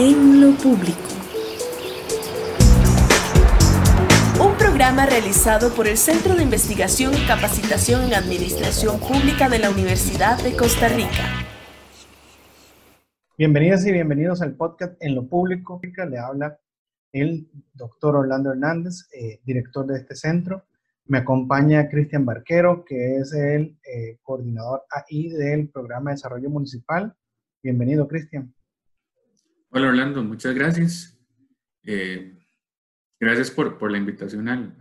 en lo público. Un programa realizado por el Centro de Investigación y Capacitación en Administración Pública de la Universidad de Costa Rica. Bienvenidas y bienvenidos al podcast En lo Público. Le habla el doctor Orlando Hernández, eh, director de este centro. Me acompaña Cristian Barquero, que es el eh, coordinador AI del programa de desarrollo municipal. Bienvenido, Cristian. Hola, Orlando, muchas gracias. Eh, gracias por, la invitación al,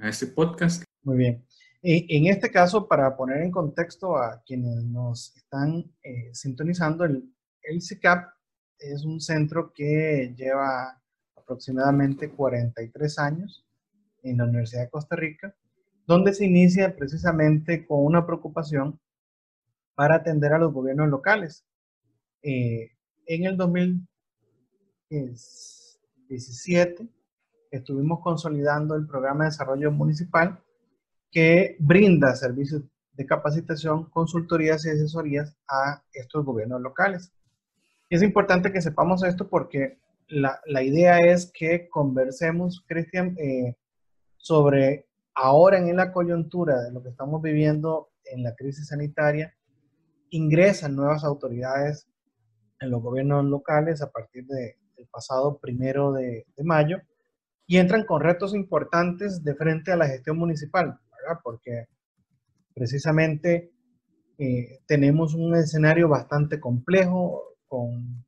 a este podcast. Muy bien. en este caso, para poner en contexto a quienes nos están eh, sintonizando, el, el CICAP es un centro que lleva aproximadamente 43 años en la Universidad de Costa Rica donde se inicia precisamente con una preocupación para atender a los gobiernos locales. Eh, en el 2017 estuvimos consolidando el programa de desarrollo municipal que brinda servicios de capacitación, consultorías y asesorías a estos gobiernos locales. Y es importante que sepamos esto porque la, la idea es que conversemos, Cristian, eh, sobre ahora en la coyuntura de lo que estamos viviendo en la crisis sanitaria, ingresan nuevas autoridades en los gobiernos locales a partir pasado primero de, mayo y entran con retos importantes de frente a la gestión municipal, porque precisamente eh, tenemos un escenario bastante complejo con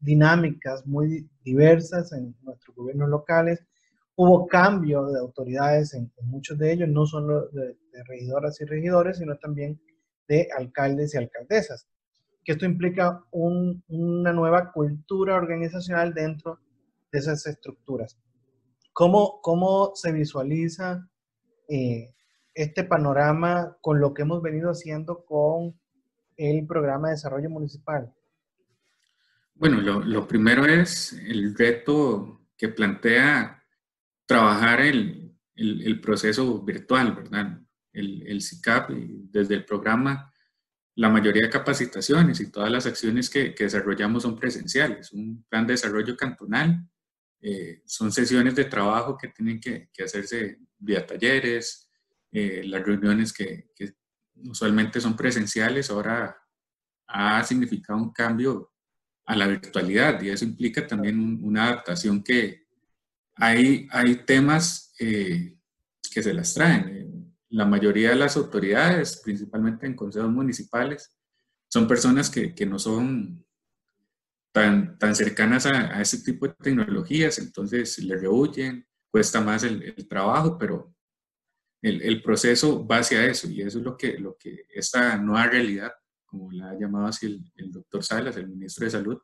dinámicas muy diversas en nuestros gobiernos locales Hubo cambio de autoridades en, muchos de ellos, no solo de, regidoras y regidores, sino también de alcaldes y alcaldesas. Que esto implica una nueva cultura organizacional dentro de esas estructuras. ¿Cómo, cómo se visualiza eh, este panorama con lo que hemos venido haciendo con el programa de desarrollo municipal? Bueno, lo, primero es el reto que plantea trabajar el, el, proceso virtual, ¿verdad? El, el CICAP, desde el programa, la mayoría de capacitaciones y todas las acciones que, desarrollamos son presenciales. Un plan de desarrollo cantonal, eh, son sesiones de trabajo que tienen que, hacerse vía talleres, eh, las reuniones que, que, usualmente son presenciales, ahora ha significado un cambio a la virtualidad y eso implica también una adaptación que, hay, hay temas eh, que se las traen. La mayoría de las autoridades, principalmente en consejos municipales, son personas que, que no son tan, tan cercanas a, a, ese tipo de tecnologías, entonces le rehuyen, cuesta más el, el trabajo, pero el, el, proceso va hacia eso y eso es lo que, lo que esta nueva realidad, como la ha llamado así el, el doctor Salas, el ministro de Salud,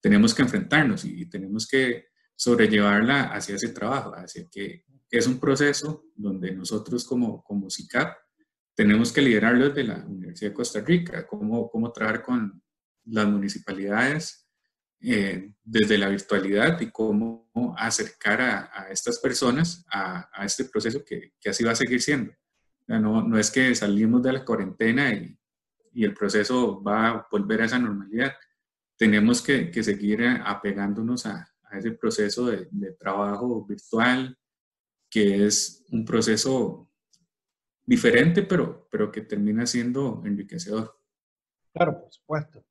tenemos que enfrentarnos y, y tenemos que sobrellevarla hacia ese trabajo, hacia que es un proceso donde nosotros como, como CICAP tenemos que liderarlo desde la Universidad de Costa Rica, cómo, cómo trabajar con las municipalidades eh, desde la virtualidad y cómo acercar a, estas personas a, este proceso que, que, así va a seguir siendo. No, no es que salimos de la cuarentena y, y, el proceso va a volver a esa normalidad. Tenemos que, seguir apegándonos a, a ese proceso de, trabajo virtual, que es un proceso diferente, pero, pero que termina siendo enriquecedor. Claro, por supuesto.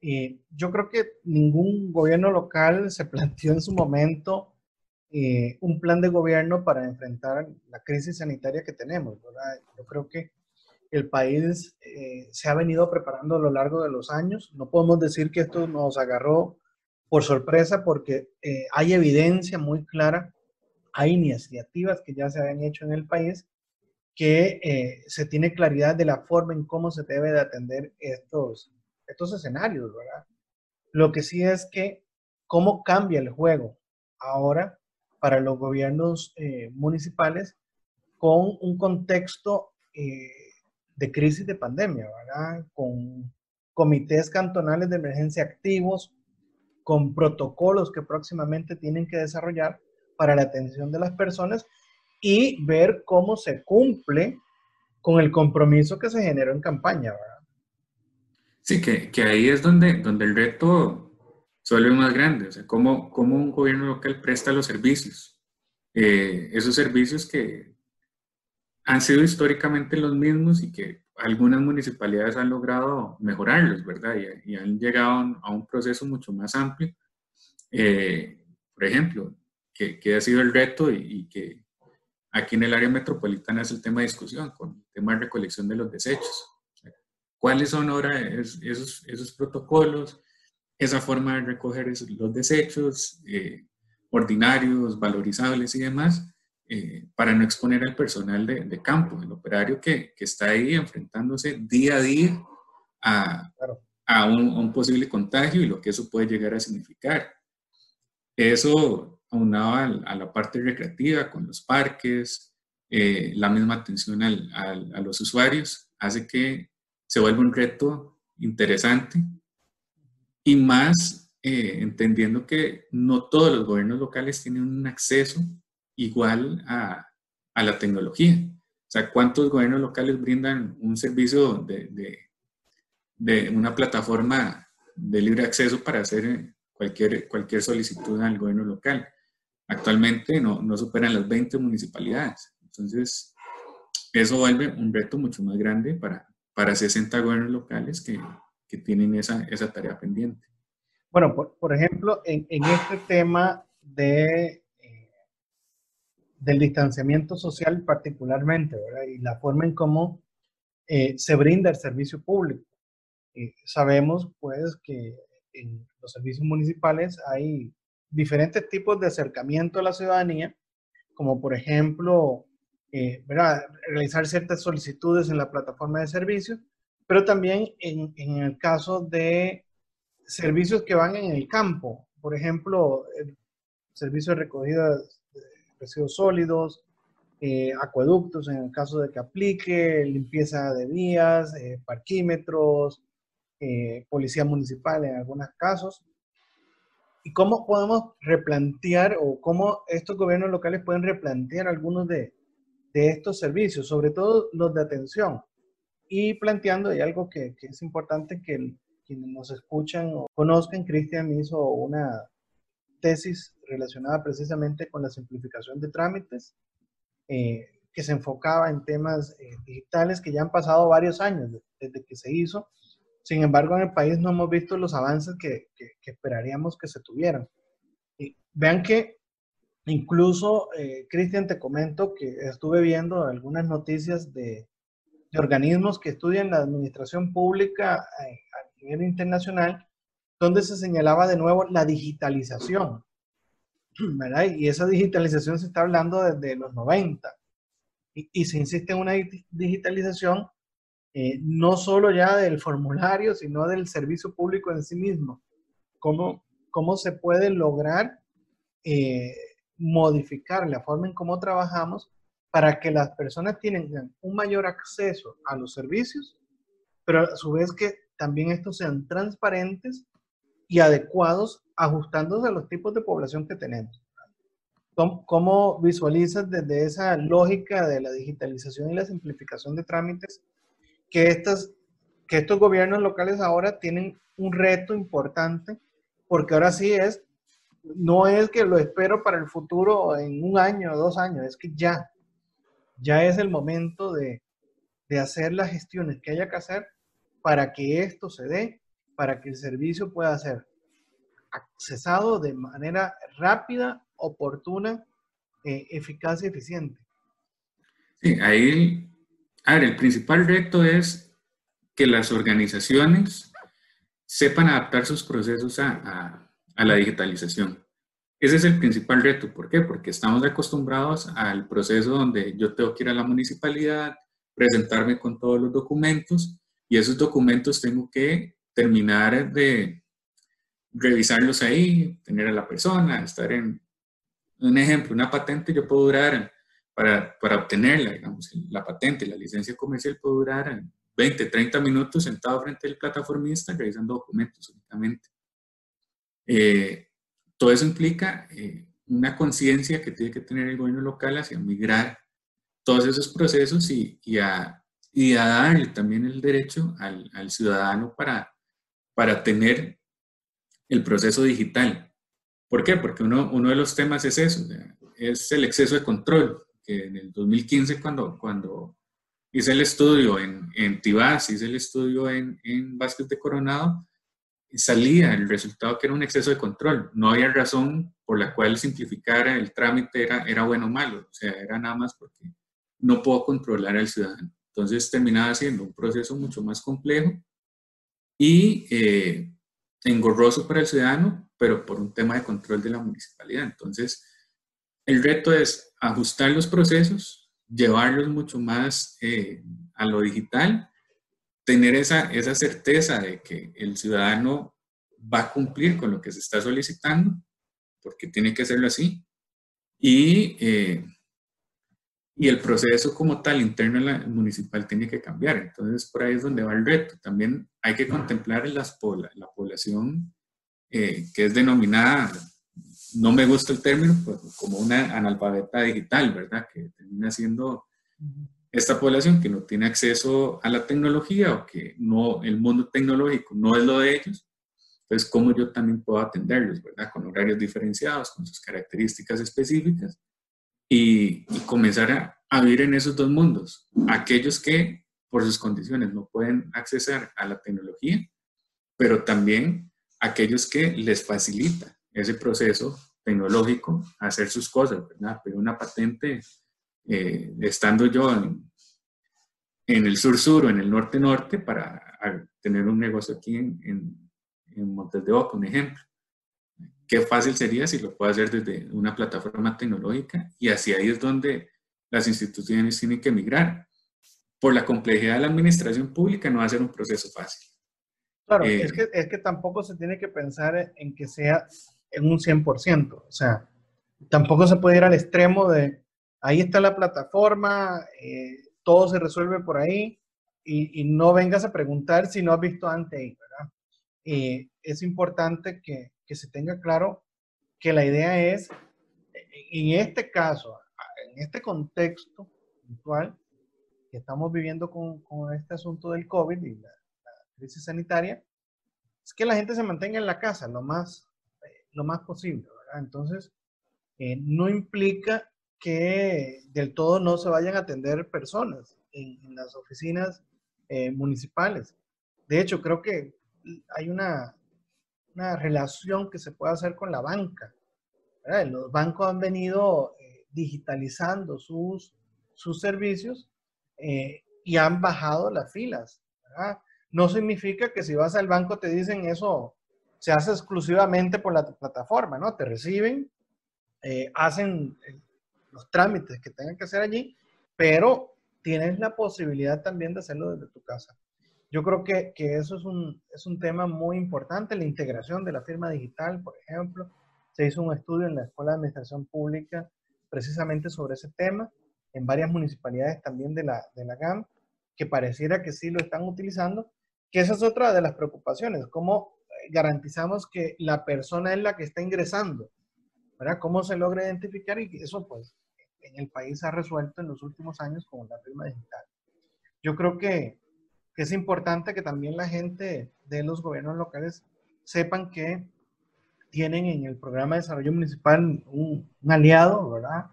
y yo creo que ningún gobierno local se planteó en su momento eh, un plan de gobierno para enfrentar la crisis sanitaria que tenemos. ¿verdad? Yo creo que el país eh, se ha venido preparando a lo largo de los años. No podemos decir que esto nos agarró por sorpresa porque eh, hay evidencia muy clara, hay iniciativas que ya se habían hecho en el país que eh, se tiene claridad de la forma en cómo se debe de atender estos, estos escenarios, ¿verdad? Lo que sí es que cómo cambia el juego ahora para los gobiernos eh, municipales con un contexto de crisis de pandemia, ¿verdad? Con comités cantonales de emergencia activos, con protocolos que próximamente tienen que desarrollar para la atención de las personas y ver cómo se cumple con el compromiso que se generó en campaña, ¿verdad? Sí, que, que ahí es donde, donde el reto, se vuelve más grande. O sea, cómo, cómo un gobierno local presta los servicios. Eh, esos servicios que han sido históricamente los mismos y que algunas municipalidades han logrado mejorarlos, ¿verdad? Y, han llegado a un proceso mucho más amplio. Eh, por ejemplo, que, que, ha sido el reto y, y, que aquí en el área metropolitana es el tema de discusión, con el tema de recolección de los desechos. ¿Cuáles son ahora esos, esos protocolos? esa forma de recoger los desechos eh, ordinarios, valorizables y demás, eh, para no exponer al personal de, campo, el operario que, que, está ahí enfrentándose día a día a, a, un, posible contagio y lo que eso puede llegar a significar. Eso aunado a, la parte recreativa con los parques, eh, la misma atención al, a los usuarios, hace que se vuelva un reto interesante y más eh, entendiendo que no todos los gobiernos locales tienen un acceso igual a, a, la tecnología. O sea, ¿cuántos gobiernos locales brindan un servicio de, de, de, una plataforma de libre acceso para hacer cualquier, cualquier solicitud al gobierno local? Actualmente no, no superan las 20 municipalidades. Entonces, eso vuelve un reto mucho más grande para, para 60 gobiernos locales que, que tienen esa, esa tarea pendiente. Bueno, por, por ejemplo, en, en, este tema de, eh, del distanciamiento social particularmente, ¿verdad? Y la forma en cómo eh, se brinda el servicio público. Eh, sabemos, pues, que en los servicios municipales hay diferentes tipos de acercamiento a la ciudadanía, como por ejemplo, ¿verdad? realizar ciertas solicitudes en la plataforma de servicios, pero también en, en, el caso de servicios que van en el campo, por ejemplo, el servicio de recogida de residuos sólidos, eh, acueductos en el caso de que aplique, limpieza de vías, eh, parquímetros, eh, policía municipal en algunos casos. ¿Y cómo podemos replantear o cómo estos gobiernos locales pueden replantear algunos de, estos servicios, sobre todo los de atención? y planteando, hay algo que, que, es importante que quienes nos escuchan o conozcan, Cristian hizo una tesis relacionada precisamente con la simplificación de trámites, eh, que se enfocaba en temas eh, digitales que ya han pasado varios años desde que se hizo. Sin embargo, en el país no hemos visto los avances que, que, que esperaríamos que se tuvieran. Y vean que incluso, eh, Cristian, te comento que estuve viendo algunas noticias de, de organismos que estudian la administración pública eh, a nivel internacional, donde se señalaba de nuevo la digitalización. ¿verdad? Y esa digitalización se está hablando desde los 90. Y, y se insiste en una digitalización eh, no solo ya del formulario, sino del servicio público en sí mismo. ¿Cómo, cómo se puede lograr eh, modificar la forma en cómo trabajamos para que las personas tengan un mayor acceso a los servicios, pero a su vez que también estos sean transparentes y adecuados, ajustándose a los tipos de población que tenemos. ¿Cómo visualizas desde esa lógica de la digitalización y la simplificación de trámites que, estas, que estos gobiernos locales ahora tienen un reto importante? Porque ahora sí es, no es que lo espero para el futuro en un año o dos años, es que ya, ya es el momento de, de hacer las gestiones que haya que hacer para que esto se dé, para que el servicio pueda ser accesado de manera rápida, oportuna, eh, eficaz y eficiente. Sí, ahí, a ver, el principal reto es que las organizaciones sepan adaptar sus procesos a, a, a la digitalización. Ese es el principal reto. ¿Por qué? Porque estamos acostumbrados al proceso donde yo tengo que ir a la municipalidad, presentarme con todos los documentos y esos documentos tengo que terminar de revisarlos ahí, tener a la persona, estar en un ejemplo, una patente yo puedo durar para, para obtenerla, digamos, la patente, la licencia comercial puede durar 20, 30 minutos sentado frente al plataformista revisando documentos únicamente. Eh, todo eso implica eh, una conciencia que tiene que tener el gobierno local hacia migrar todos esos procesos y, y, a, y a darle también el derecho al, al ciudadano para, para tener el proceso digital. ¿Por qué? Porque uno, uno de los temas es eso, es el exceso de control, que en el 2015 cuando, cuando hice el estudio en, en Tibás, hice el estudio en, en Vázquez de Coronado, salía el resultado que era un exceso de control. No había razón por la cual simplificar el trámite era, era bueno o malo, o sea, era nada más porque no puedo controlar al ciudadano. Entonces terminaba siendo un proceso mucho más complejo y eh, engorroso para el ciudadano, pero por un tema de control de la municipalidad. Entonces, el reto es ajustar los procesos, llevarlos mucho más eh, a lo digital tener esa, esa certeza de que el ciudadano va a cumplir con lo que se está solicitando, porque tiene que hacerlo así, y, eh, y el proceso como tal interno la, municipal tiene que cambiar. Entonces, por ahí es donde va el reto. También hay que contemplar las, la población eh, que es denominada, no me gusta el término, pues, como una analfabeta digital, ¿verdad? Que termina siendo esta población que no tiene acceso a la tecnología o que no, el mundo tecnológico no es lo de ellos, entonces cómo yo también puedo atenderlos, ¿verdad? Con horarios diferenciados, con sus características específicas y, comenzar a, a, vivir en esos dos mundos. Aquellos que por sus condiciones no pueden acceder a la tecnología, pero también aquellos que les facilita ese proceso tecnológico hacer sus cosas, ¿verdad? Pero una patente eh, estando yo en, el sur-sur o en el norte-norte para tener un negocio aquí en, en, Montes de Oca, un ejemplo. Qué fácil sería si lo puedo hacer desde una plataforma tecnológica y hacia ahí es donde las instituciones tienen que migrar. Por la complejidad de la administración pública no va a ser un proceso fácil. Claro, es, eh, que, es que tampoco se tiene que pensar en que sea en un 100%. O sea, tampoco se puede ir al extremo de ahí está la plataforma, eh, todo se resuelve por ahí y, no vengas a preguntar si no has visto antes ¿verdad? Es importante que, se tenga claro que la idea es, en este caso, en este contexto actual que estamos viviendo con, este asunto del COVID y la, crisis sanitaria, es que la gente se mantenga en la casa lo más, lo más posible, ¿verdad? Entonces, no implica que del todo no se vayan a atender personas en, las oficinas eh, municipales. De hecho, creo que hay una, una, relación que se puede hacer con la banca. Los bancos han venido eh, digitalizando sus, sus servicios eh, y han bajado las filas. No significa que si vas al banco te dicen eso se hace exclusivamente por la plataforma, ¿no? Te reciben, hacen los trámites que tengan que hacer allí, pero tienes la posibilidad también de hacerlo desde tu casa. Yo creo que, que eso es un, es un tema muy importante, la integración de la firma digital, por ejemplo. Se hizo un estudio en la Escuela de Administración Pública precisamente sobre ese tema, en varias municipalidades también de la, de la GAM, que pareciera que sí lo están utilizando, que esa es otra de las preocupaciones, cómo garantizamos que la persona es la que está ingresando, ¿verdad? ¿Cómo se logra identificar? Y eso pues en el país ha resuelto en los últimos años con la firma digital. Yo creo que, es importante que también la gente de los gobiernos locales sepan que tienen en el programa de desarrollo municipal un, aliado, ¿verdad?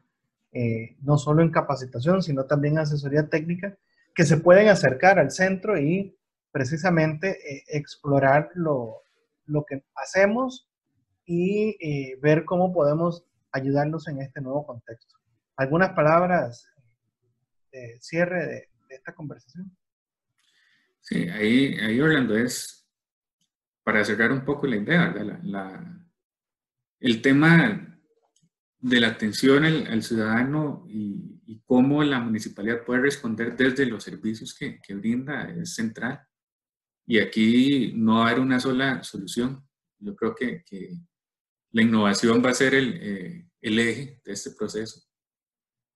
Eh, no solo en capacitación, sino también asesoría técnica, que se pueden acercar al centro y precisamente eh, explorar lo, lo, que hacemos y eh, ver cómo podemos ayudarnos en este nuevo contexto algunas palabras de cierre de, esta conversación. Sí, ahí, ahí Orlando es, para cerrar un poco la idea, el tema de la atención al, ciudadano y, cómo la municipalidad puede responder desde los servicios que, brinda es central. Y aquí no va a haber una sola solución. Yo creo que, la innovación va a ser el, eh, el eje de este proceso.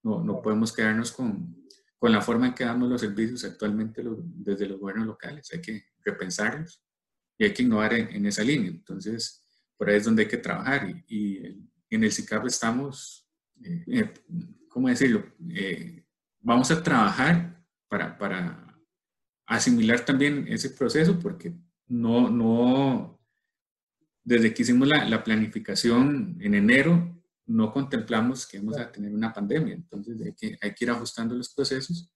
No, no podemos quedarnos con, con, la forma en que damos los servicios actualmente desde los gobiernos locales. Hay que repensarlos y hay que innovar en, esa línea. Entonces, por ahí es donde hay que trabajar. Y, en el CICAP estamos, eh, eh, ¿cómo decirlo? Eh, vamos a trabajar para, para asimilar también ese proceso porque no, no, desde que hicimos la, la, planificación en enero, no contemplamos que vamos a tener una pandemia, entonces hay que, hay que ir ajustando los procesos.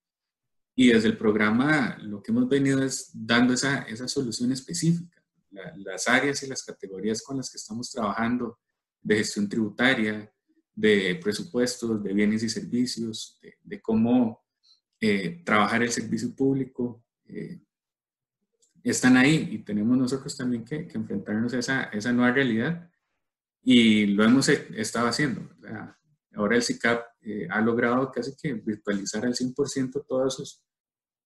Y desde el programa lo que hemos venido es dando esa, esa solución específica. las áreas y las categorías con las que estamos trabajando de gestión tributaria, de presupuestos, de bienes y servicios, de, cómo eh, trabajar el servicio público, eh, están ahí y tenemos nosotros también que, enfrentarnos a esa, esa, nueva realidad y lo hemos estado haciendo. Ahora el CICAP eh, ha logrado casi que virtualizar al 100% todos sus,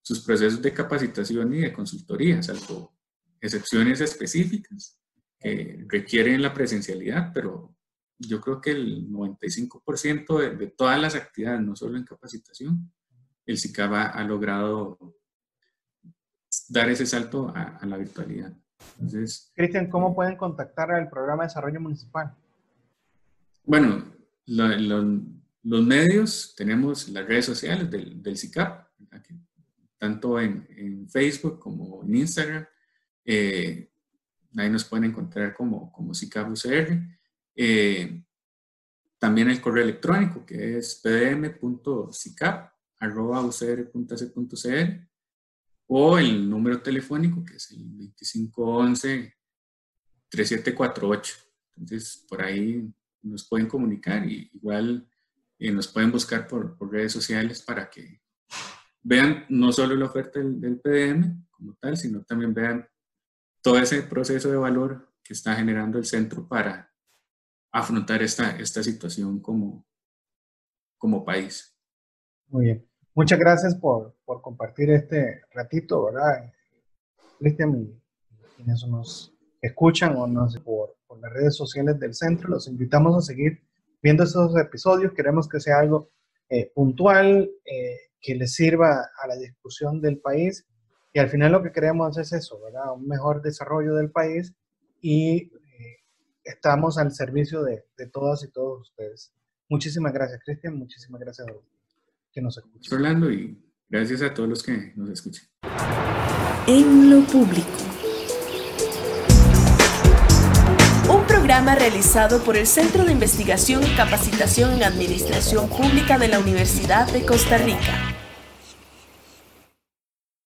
sus procesos de capacitación y de consultoría, salvo excepciones específicas que requieren la presencialidad, pero yo creo que el 95% de, de, todas las actividades, no solo en capacitación, el CICAP ha, logrado dar ese salto a, la virtualidad. Entonces, Cristian, ¿cómo pueden contactar al programa de desarrollo municipal? Bueno, los medios, tenemos las redes sociales del, del CICAP, tanto en, en, Facebook como en Instagram. Eh, ahí nos pueden encontrar como, como CICAP UCR. Eh, también el correo electrónico que es pdm.cicap.ucr.ac.cr o el número telefónico que es el 2511-3748. Entonces, por ahí nos pueden comunicar y igual eh, nos pueden buscar por, redes sociales para que vean no solo la oferta del, del, PDM como tal, sino también vean todo ese proceso de valor que está generando el centro para afrontar esta, esta situación como, como país. Muy bien. Muchas gracias por, por compartir este ratito, ¿verdad? Cristian, quienes nos escuchan o nos por, por las redes sociales del centro, los invitamos a seguir viendo estos episodios. Queremos que sea algo eh, puntual, eh, que les sirva a la discusión del país. Y al final lo que queremos es eso, ¿verdad? Un mejor desarrollo del país y estamos al servicio de, de todas y todos ustedes. Muchísimas gracias, Cristian. Muchísimas gracias a que nos escuchan. Orlando, y gracias a todos los que nos escuchan. En lo público. Un programa realizado por el Centro de Investigación y Capacitación en Administración Pública de la Universidad de Costa Rica.